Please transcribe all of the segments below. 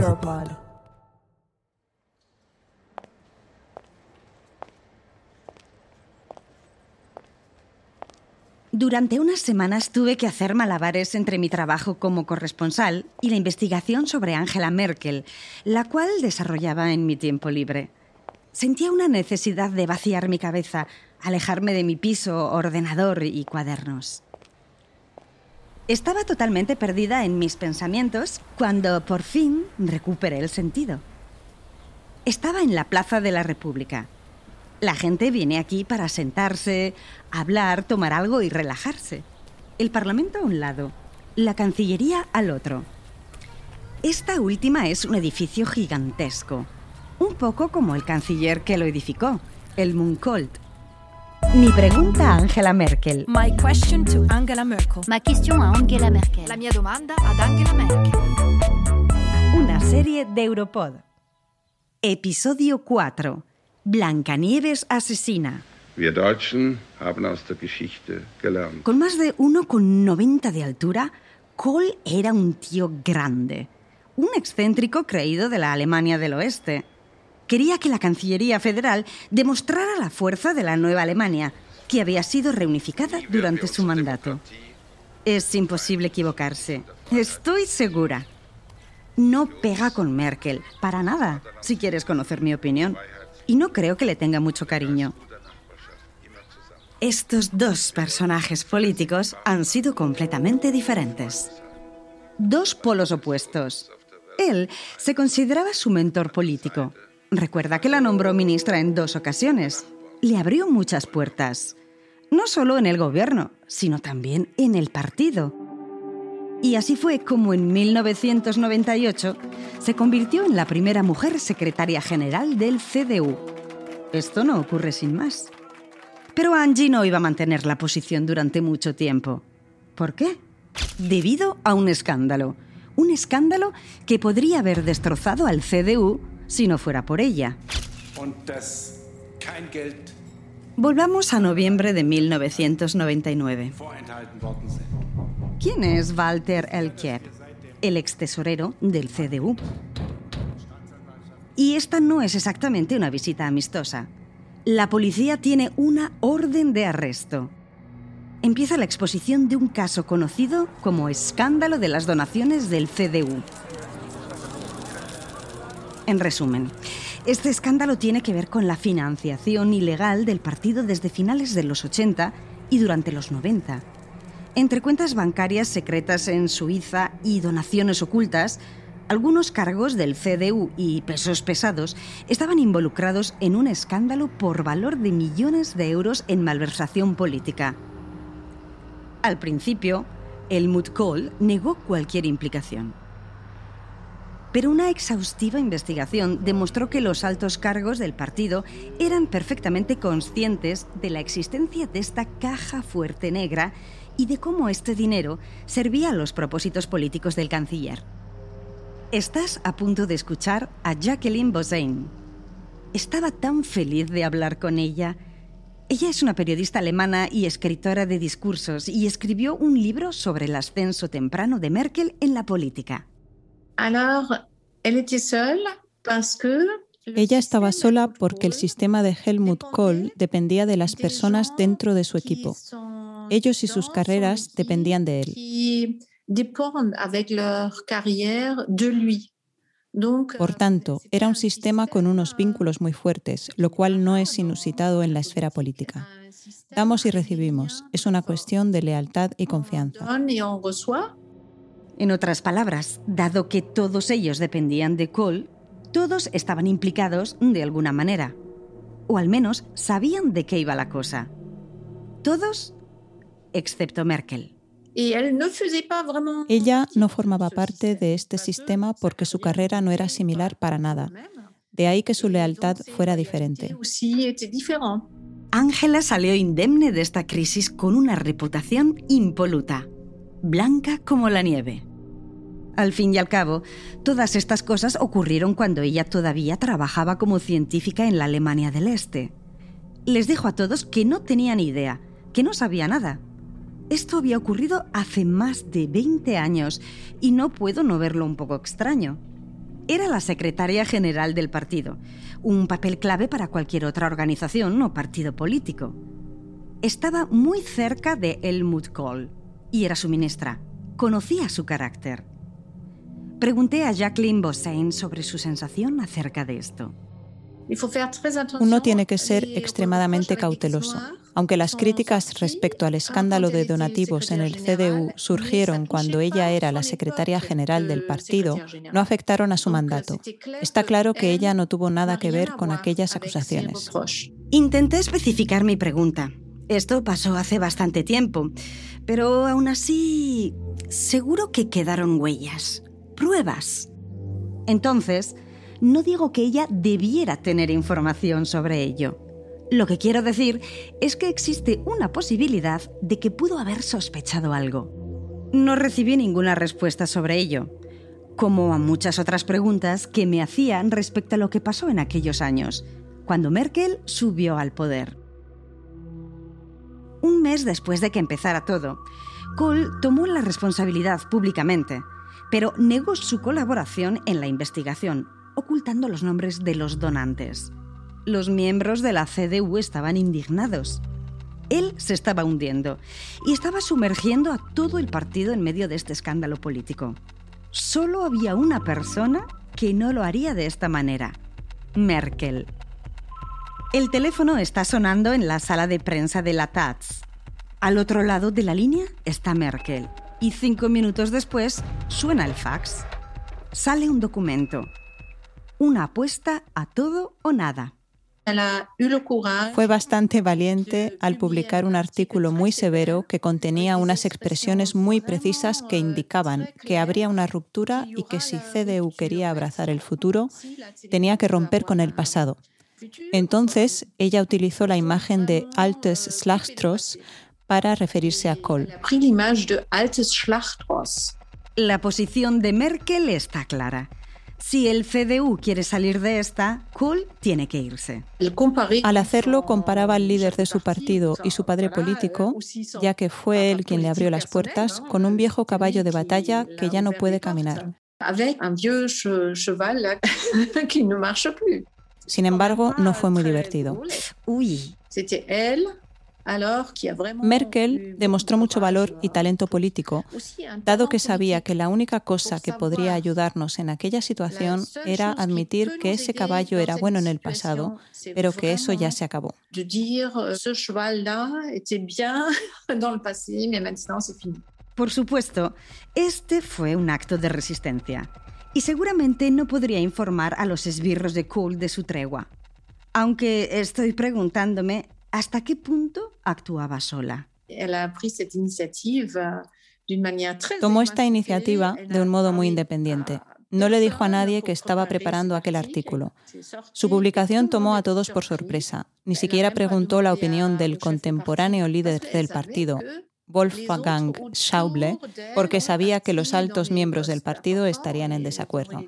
Europod. Durante unas semanas tuve que hacer malabares entre mi trabajo como corresponsal y la investigación sobre Angela Merkel, la cual desarrollaba en mi tiempo libre. Sentía una necesidad de vaciar mi cabeza, alejarme de mi piso, ordenador y cuadernos. Estaba totalmente perdida en mis pensamientos cuando por fin recuperé el sentido. Estaba en la Plaza de la República. La gente viene aquí para sentarse, hablar, tomar algo y relajarse. El Parlamento a un lado, la Cancillería al otro. Esta última es un edificio gigantesco, un poco como el canciller que lo edificó, el Munkold. Mi pregunta a Angela Merkel. My question to Angela Merkel. Ma question a Angela Merkel. La mia domanda ad Angela Merkel. Una serie de Europod. Episodio 4. Blancanieves asesina. Wir Deutschen haben aus der Geschichte gelernt. Con más de 1,90 de altura, Kohl era un tío grande, un excéntrico creído de la Alemania del Oeste. Quería que la Cancillería Federal demostrara la fuerza de la nueva Alemania, que había sido reunificada durante su mandato. Es imposible equivocarse, estoy segura. No pega con Merkel, para nada, si quieres conocer mi opinión. Y no creo que le tenga mucho cariño. Estos dos personajes políticos han sido completamente diferentes. Dos polos opuestos. Él se consideraba su mentor político. Recuerda que la nombró ministra en dos ocasiones. Le abrió muchas puertas. No solo en el gobierno, sino también en el partido. Y así fue como en 1998 se convirtió en la primera mujer secretaria general del CDU. Esto no ocurre sin más. Pero Angie no iba a mantener la posición durante mucho tiempo. ¿Por qué? Debido a un escándalo. Un escándalo que podría haber destrozado al CDU si no fuera por ella. Volvamos a noviembre de 1999. vorenthalten worden sind. ¿Quién es Walter Elkier? El ex tesorero del CDU. Y esta no es exactamente una visita amistosa. La policía tiene una orden de arresto. Empieza la exposición de un caso conocido como escándalo de las donaciones del CDU. En resumen, este escándalo tiene que ver con la financiación ilegal del partido desde finales de los 80 y durante los 90. Entre cuentas bancarias secretas en Suiza y donaciones ocultas, algunos cargos del CDU y pesos pesados estaban involucrados en un escándalo por valor de millones de euros en malversación política. Al principio, Helmut Kohl negó cualquier implicación. Pero una exhaustiva investigación demostró que los altos cargos del partido eran perfectamente conscientes de la existencia de esta caja fuerte negra y de cómo este dinero servía a los propósitos políticos del canciller. Estás a punto de escuchar a Jacqueline Bosain. Estaba tan feliz de hablar con ella. Ella es una periodista alemana y escritora de discursos y escribió un libro sobre el ascenso temprano de Merkel en la política. Ella estaba sola porque el sistema de Helmut Kohl dependía de las personas dentro de su equipo. Ellos y sus carreras dependían de él. Por tanto, era un sistema con unos vínculos muy fuertes, lo cual no es inusitado en la esfera política. Damos y recibimos. Es una cuestión de lealtad y confianza. En otras palabras, dado que todos ellos dependían de Kohl, todos estaban implicados de alguna manera. O al menos sabían de qué iba la cosa. Todos, excepto Merkel. Ella no formaba parte de este sistema porque su carrera no era similar para nada. De ahí que su lealtad fuera diferente. Ángela salió indemne de esta crisis con una reputación impoluta, blanca como la nieve. Al fin y al cabo, todas estas cosas ocurrieron cuando ella todavía trabajaba como científica en la Alemania del Este. Les dijo a todos que no tenían idea, que no sabía nada. Esto había ocurrido hace más de 20 años y no puedo no verlo un poco extraño. Era la secretaria general del partido, un papel clave para cualquier otra organización o partido político. Estaba muy cerca de Helmut Kohl y era su ministra. Conocía su carácter. Pregunté a Jacqueline Bossain sobre su sensación acerca de esto. Uno tiene que ser extremadamente cauteloso. Aunque las críticas respecto al escándalo de donativos en el CDU surgieron cuando ella era la secretaria general del partido, no afectaron a su mandato. Está claro que ella no tuvo nada que ver con aquellas acusaciones. Intenté especificar mi pregunta. Esto pasó hace bastante tiempo, pero aún así, seguro que quedaron huellas pruebas. Entonces, no digo que ella debiera tener información sobre ello. Lo que quiero decir es que existe una posibilidad de que pudo haber sospechado algo. No recibí ninguna respuesta sobre ello, como a muchas otras preguntas que me hacían respecto a lo que pasó en aquellos años, cuando Merkel subió al poder. Un mes después de que empezara todo, Kohl tomó la responsabilidad públicamente pero negó su colaboración en la investigación, ocultando los nombres de los donantes. Los miembros de la CDU estaban indignados. Él se estaba hundiendo y estaba sumergiendo a todo el partido en medio de este escándalo político. Solo había una persona que no lo haría de esta manera, Merkel. El teléfono está sonando en la sala de prensa de la Taz. Al otro lado de la línea está Merkel y cinco minutos después suena el fax. Sale un documento. Una apuesta a todo o nada. Fue bastante valiente al publicar un artículo muy severo que contenía unas expresiones muy precisas que indicaban que habría una ruptura y que si CDU quería abrazar el futuro, tenía que romper con el pasado. Entonces, ella utilizó la imagen de Altes Schlachtross para referirse a Kohl. La posición de Merkel está clara. Si el CDU quiere salir de esta, Kohl tiene que irse. Al hacerlo, comparaba al líder de su partido y su padre político, ya que fue él quien le abrió las puertas, con un viejo caballo de batalla que ya no puede caminar. Sin embargo, no fue muy divertido. Uy. Merkel demostró mucho valor y talento político, dado que sabía que la única cosa que podría ayudarnos en aquella situación era admitir que ese caballo era bueno en el pasado, pero que eso ya se acabó. Por supuesto, este fue un acto de resistencia y seguramente no podría informar a los esbirros de Kohl de su tregua. Aunque estoy preguntándome ¿Hasta qué punto actuaba sola? Tomó esta iniciativa de un modo muy independiente. No le dijo a nadie que estaba preparando aquel artículo. Su publicación tomó a todos por sorpresa. Ni siquiera preguntó la opinión del contemporáneo líder del partido, Wolfgang Schauble, porque sabía que los altos miembros del partido estarían en desacuerdo.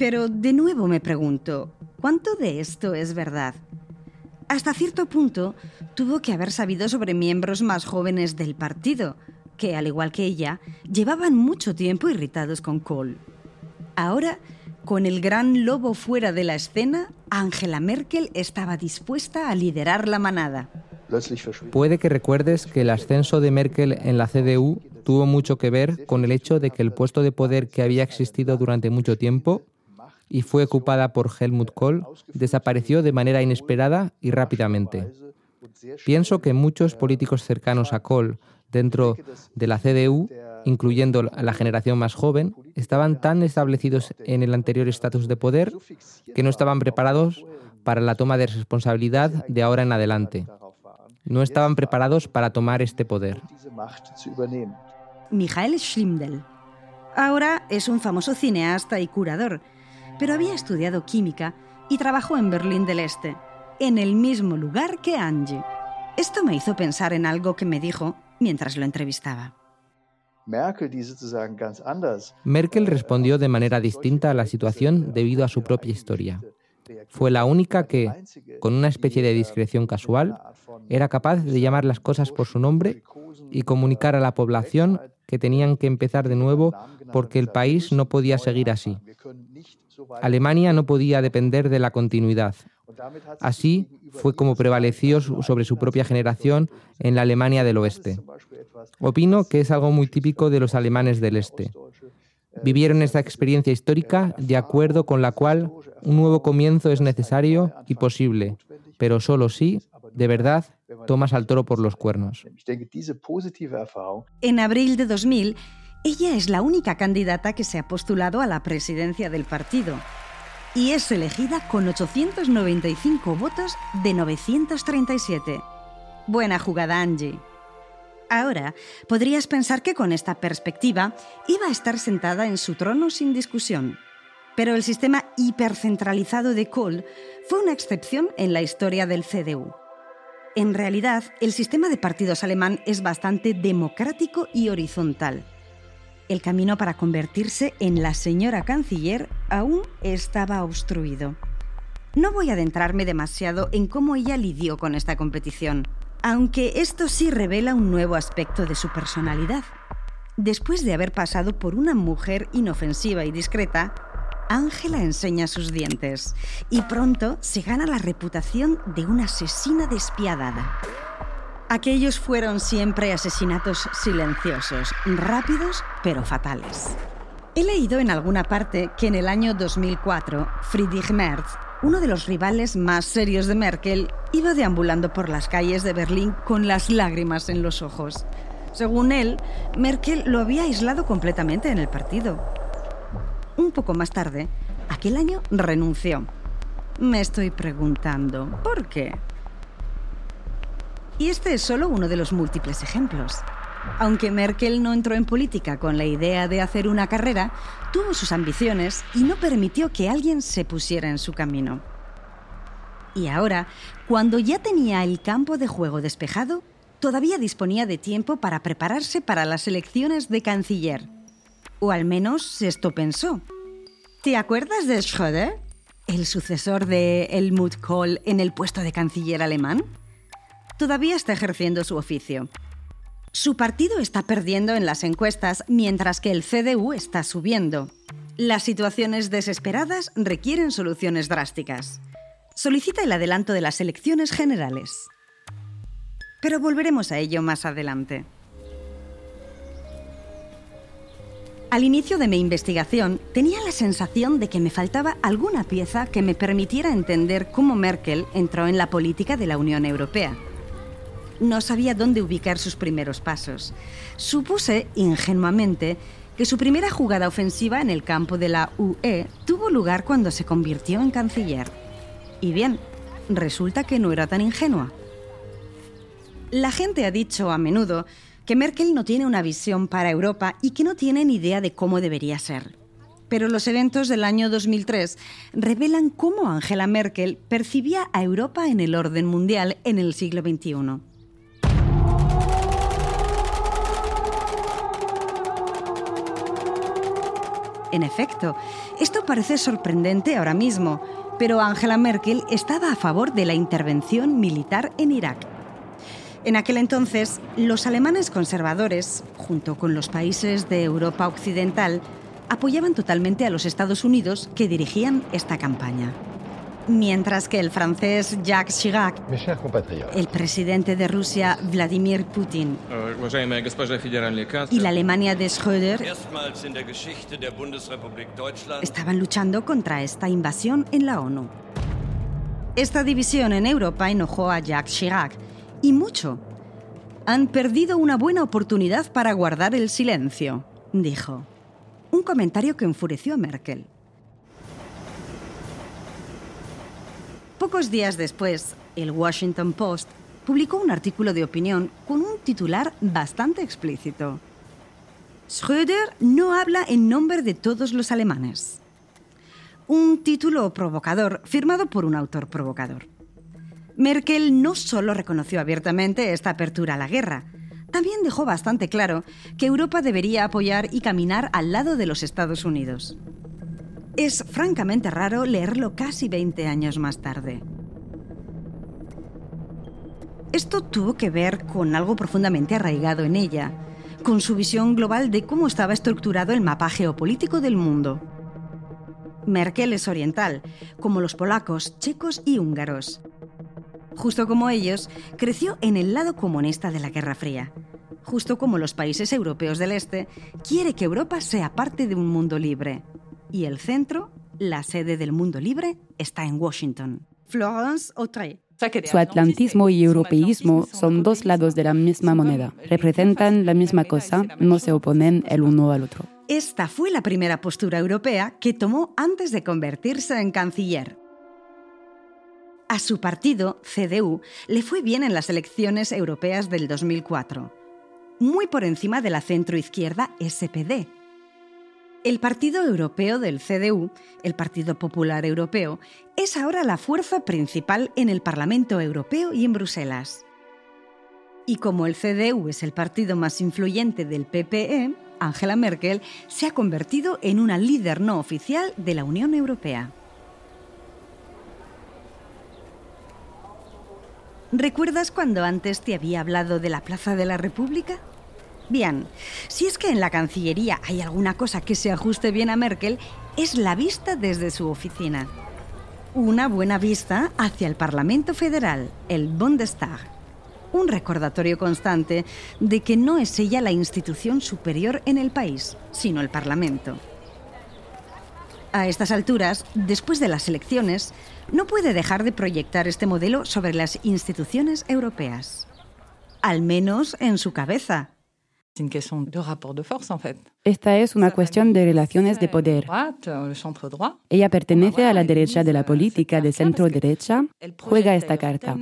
Pero de nuevo me pregunto, ¿cuánto de esto es verdad? Hasta cierto punto, tuvo que haber sabido sobre miembros más jóvenes del partido, que, al igual que ella, llevaban mucho tiempo irritados con Kohl. Ahora, con el gran lobo fuera de la escena, Angela Merkel estaba dispuesta a liderar la manada. Puede que recuerdes que el ascenso de Merkel en la CDU tuvo mucho que ver con el hecho de que el puesto de poder que había existido durante mucho tiempo y fue ocupada por Helmut Kohl desapareció de manera inesperada y rápidamente. Pienso que muchos políticos cercanos a Kohl dentro de la CDU, incluyendo la generación más joven, estaban tan establecidos en el anterior estatus de poder que no estaban preparados para la toma de responsabilidad de ahora en adelante. No estaban preparados para tomar este poder. Michael Schlimdel. Ahora es un famoso cineasta y curador, pero había estudiado química y trabajó en Berlín del Este, en el mismo lugar que Angie. Esto me hizo pensar en algo que me dijo mientras lo entrevistaba. Merkel respondió de manera distinta a la situación debido a su propia historia. Fue la única que, con una especie de discreción casual, era capaz de llamar las cosas por su nombre y comunicar a la población que tenían que empezar de nuevo porque el país no podía seguir así. Alemania no podía depender de la continuidad. Así fue como prevaleció sobre su propia generación en la Alemania del Oeste. Opino que es algo muy típico de los alemanes del Este. Vivieron esta experiencia histórica de acuerdo con la cual un nuevo comienzo es necesario y posible, pero solo si, de verdad, tomas al toro por los cuernos. En abril de 2000, ella es la única candidata que se ha postulado a la presidencia del partido y es elegida con 895 votos de 937. Buena jugada, Angie. Ahora, podrías pensar que con esta perspectiva iba a estar sentada en su trono sin discusión. Pero el sistema hipercentralizado de Kohl fue una excepción en la historia del CDU. En realidad, el sistema de partidos alemán es bastante democrático y horizontal. El camino para convertirse en la señora canciller aún estaba obstruido. No voy a adentrarme demasiado en cómo ella lidió con esta competición, aunque esto sí revela un nuevo aspecto de su personalidad. Después de haber pasado por una mujer inofensiva y discreta, Ángela enseña sus dientes y pronto se gana la reputación de una asesina despiadada. Aquellos fueron siempre asesinatos silenciosos, rápidos pero fatales. He leído en alguna parte que en el año 2004, Friedrich Merz, uno de los rivales más serios de Merkel, iba deambulando por las calles de Berlín con las lágrimas en los ojos. Según él, Merkel lo había aislado completamente en el partido un poco más tarde, aquel año renunció. Me estoy preguntando, ¿por qué? Y este es solo uno de los múltiples ejemplos. Aunque Merkel no entró en política con la idea de hacer una carrera, tuvo sus ambiciones y no permitió que alguien se pusiera en su camino. Y ahora, cuando ya tenía el campo de juego despejado, todavía disponía de tiempo para prepararse para las elecciones de canciller. O al menos esto pensó. ¿Te acuerdas de Schröder? El sucesor de Helmut Kohl en el puesto de canciller alemán. Todavía está ejerciendo su oficio. Su partido está perdiendo en las encuestas mientras que el CDU está subiendo. Las situaciones desesperadas requieren soluciones drásticas. Solicita el adelanto de las elecciones generales. Pero volveremos a ello más adelante. Al inicio de mi investigación tenía la sensación de que me faltaba alguna pieza que me permitiera entender cómo Merkel entró en la política de la Unión Europea. No sabía dónde ubicar sus primeros pasos. Supuse, ingenuamente, que su primera jugada ofensiva en el campo de la UE tuvo lugar cuando se convirtió en canciller. Y bien, resulta que no era tan ingenua. La gente ha dicho a menudo que Merkel no tiene una visión para Europa y que no tiene ni idea de cómo debería ser. Pero los eventos del año 2003 revelan cómo Angela Merkel percibía a Europa en el orden mundial en el siglo XXI. En efecto, esto parece sorprendente ahora mismo, pero Angela Merkel estaba a favor de la intervención militar en Irak. En aquel entonces, los alemanes conservadores, junto con los países de Europa Occidental, apoyaban totalmente a los Estados Unidos que dirigían esta campaña. Mientras que el francés Jacques Chirac, el presidente de Rusia Vladimir Putin y la Alemania de Schröder estaban luchando contra esta invasión en la ONU. Esta división en Europa enojó a Jacques Chirac y mucho. Han perdido una buena oportunidad para guardar el silencio, dijo. Un comentario que enfureció a Merkel. Pocos días después, el Washington Post publicó un artículo de opinión con un titular bastante explícito. Schröder no habla en nombre de todos los alemanes. Un título provocador firmado por un autor provocador. Merkel no solo reconoció abiertamente esta apertura a la guerra, también dejó bastante claro que Europa debería apoyar y caminar al lado de los Estados Unidos. Es francamente raro leerlo casi 20 años más tarde. Esto tuvo que ver con algo profundamente arraigado en ella, con su visión global de cómo estaba estructurado el mapa geopolítico del mundo. Merkel es oriental, como los polacos, checos y húngaros. Justo como ellos, creció en el lado comunista de la Guerra Fría. Justo como los países europeos del Este, quiere que Europa sea parte de un mundo libre, y el centro, la sede del mundo libre, está en Washington. Florence Autrey. Su atlantismo y europeísmo son dos lados de la misma moneda. Representan la misma cosa, no se oponen el uno al otro. Esta fue la primera postura europea que tomó antes de convertirse en canciller. A su partido, CDU, le fue bien en las elecciones europeas del 2004, muy por encima de la centroizquierda SPD, el Partido Europeo del CDU, el Partido Popular Europeo, es ahora la fuerza principal en el Parlamento Europeo y en Bruselas. Y como el CDU es el partido más influyente del PPE, Angela Merkel se ha convertido en una líder no oficial de la Unión Europea. ¿Recuerdas cuando antes te había hablado de la Plaza de la República? Bien, si es que en la Cancillería hay alguna cosa que se ajuste bien a Merkel, es la vista desde su oficina. Una buena vista hacia el Parlamento Federal, el Bundestag. Un recordatorio constante de que no es ella la institución superior en el país, sino el Parlamento. A estas alturas, después de las elecciones, no puede dejar de proyectar este modelo sobre las instituciones europeas. Al menos en su cabeza, esta es una cuestión de relaciones de poder. Ella pertenece a la derecha de la política de centro-derecha, juega esta carta.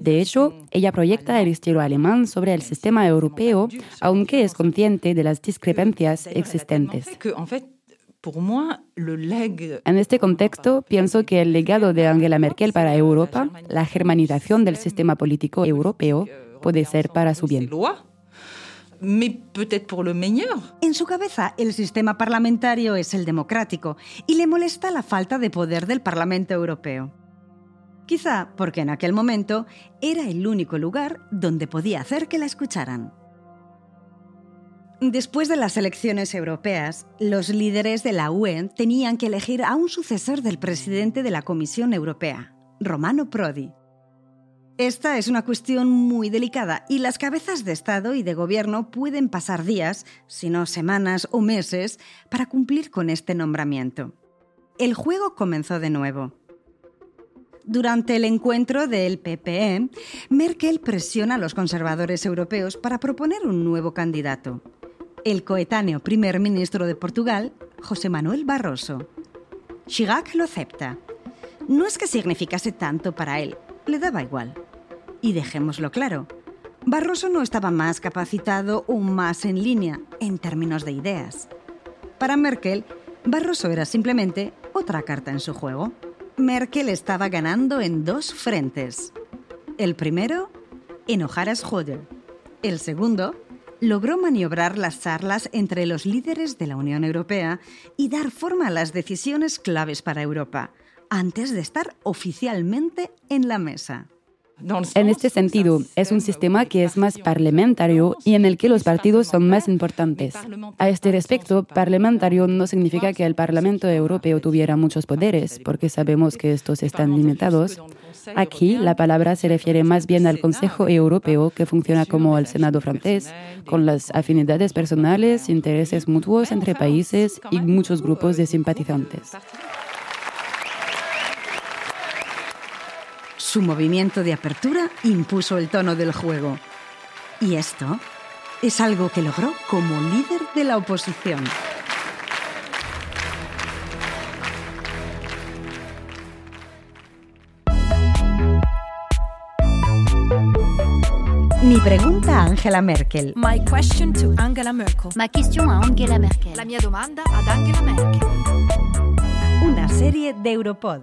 De hecho, ella proyecta el estilo alemán sobre el sistema europeo, aunque es consciente de las discrepancias existentes. En este contexto, pienso que el legado de Angela Merkel para Europa, la germanización del sistema político europeo, puede ser para su bien. En su cabeza, el sistema parlamentario es el democrático y le molesta la falta de poder del Parlamento Europeo. Quizá porque en aquel momento era el único lugar donde podía hacer que la escucharan. Después de las elecciones europeas, los líderes de la UE tenían que elegir a un sucesor del presidente de la Comisión Europea, Romano Prodi. Esta es una cuestión muy delicada y las cabezas de Estado y de Gobierno pueden pasar días, si no semanas o meses, para cumplir con este nombramiento. El juego comenzó de nuevo. Durante el encuentro del PPE, Merkel presiona a los conservadores europeos para proponer un nuevo candidato, el coetáneo primer ministro de Portugal, José Manuel Barroso. Chirac lo acepta. No es que significase tanto para él, le daba igual. Y dejémoslo claro, Barroso no estaba más capacitado o más en línea en términos de ideas. Para Merkel, Barroso era simplemente otra carta en su juego. Merkel estaba ganando en dos frentes. El primero, enojar a Schröder. El segundo, logró maniobrar las charlas entre los líderes de la Unión Europea y dar forma a las decisiones claves para Europa, antes de estar oficialmente en la mesa. En este sentido, es un sistema que es más parlamentario y en el que los partidos son más importantes. A este respecto, parlamentario no significa que el Parlamento Europeo tuviera muchos poderes, porque sabemos que estos están limitados. Aquí la palabra se refiere más bien al Consejo Europeo, que funciona como el Senado francés, con las afinidades personales, intereses mutuos entre países y muchos grupos de simpatizantes. Su movimiento de apertura impuso el tono del juego. Y esto es algo que logró como líder de la oposición. Mi pregunta a Angela Merkel. My question to Angela Merkel. Ma question a Angela Merkel. La mia domanda ad Angela Merkel. Una serie de Europod.